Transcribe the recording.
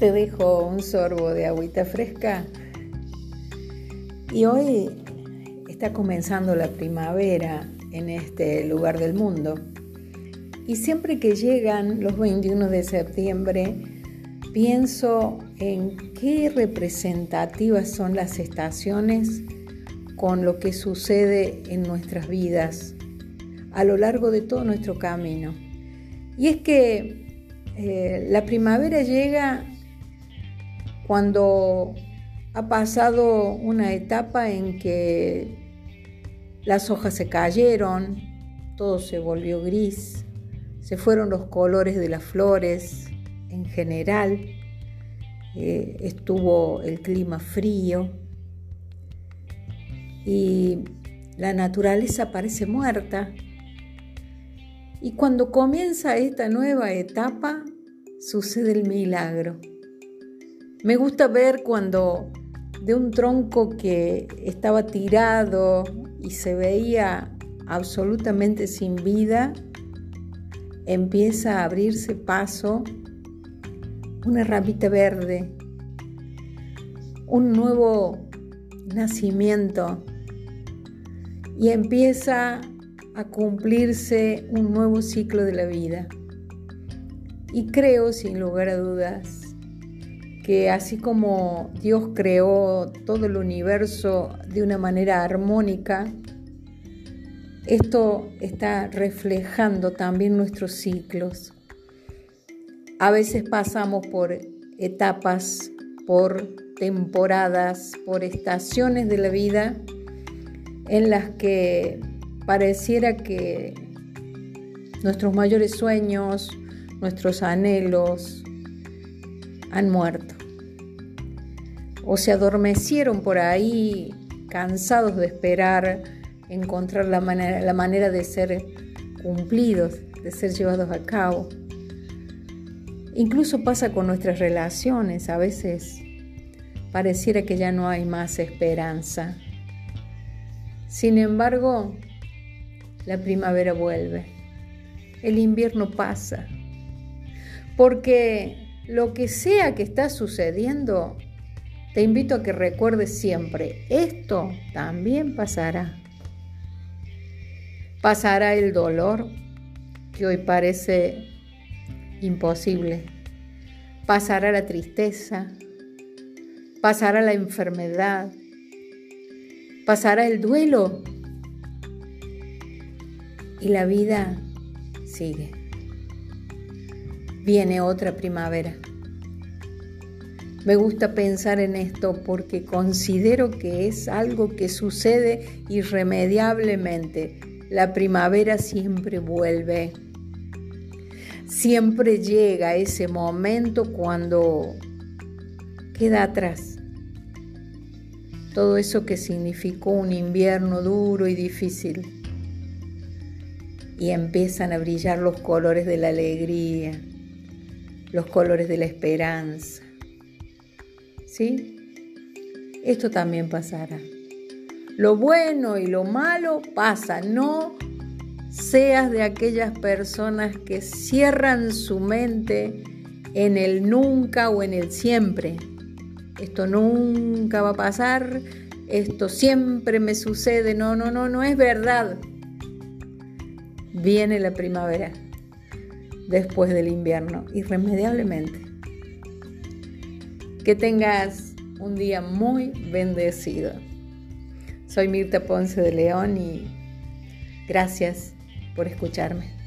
te dejo un sorbo de agüita fresca. Y hoy está comenzando la primavera en este lugar del mundo. Y siempre que llegan los 21 de septiembre, pienso en qué representativas son las estaciones con lo que sucede en nuestras vidas a lo largo de todo nuestro camino. Y es que eh, la primavera llega cuando ha pasado una etapa en que las hojas se cayeron, todo se volvió gris, se fueron los colores de las flores en general, eh, estuvo el clima frío y la naturaleza parece muerta. Y cuando comienza esta nueva etapa, sucede el milagro. Me gusta ver cuando de un tronco que estaba tirado y se veía absolutamente sin vida, empieza a abrirse paso una ramita verde, un nuevo nacimiento y empieza a cumplirse un nuevo ciclo de la vida. Y creo, sin lugar a dudas, que así como Dios creó todo el universo de una manera armónica, esto está reflejando también nuestros ciclos. A veces pasamos por etapas, por temporadas, por estaciones de la vida en las que pareciera que nuestros mayores sueños, nuestros anhelos, han muerto. O se adormecieron por ahí, cansados de esperar encontrar la manera, la manera de ser cumplidos, de ser llevados a cabo. Incluso pasa con nuestras relaciones, a veces pareciera que ya no hay más esperanza. Sin embargo, la primavera vuelve, el invierno pasa, porque lo que sea que está sucediendo, te invito a que recuerdes siempre, esto también pasará. Pasará el dolor, que hoy parece imposible. Pasará la tristeza, pasará la enfermedad, pasará el duelo y la vida sigue viene otra primavera. Me gusta pensar en esto porque considero que es algo que sucede irremediablemente. La primavera siempre vuelve. Siempre llega ese momento cuando queda atrás. Todo eso que significó un invierno duro y difícil. Y empiezan a brillar los colores de la alegría, los colores de la esperanza. Esto también pasará. Lo bueno y lo malo pasa. No seas de aquellas personas que cierran su mente en el nunca o en el siempre. Esto nunca va a pasar, esto siempre me sucede. No, no, no, no es verdad. Viene la primavera después del invierno, irremediablemente. Que tengas un día muy bendecido. Soy Mirta Ponce de León y gracias por escucharme.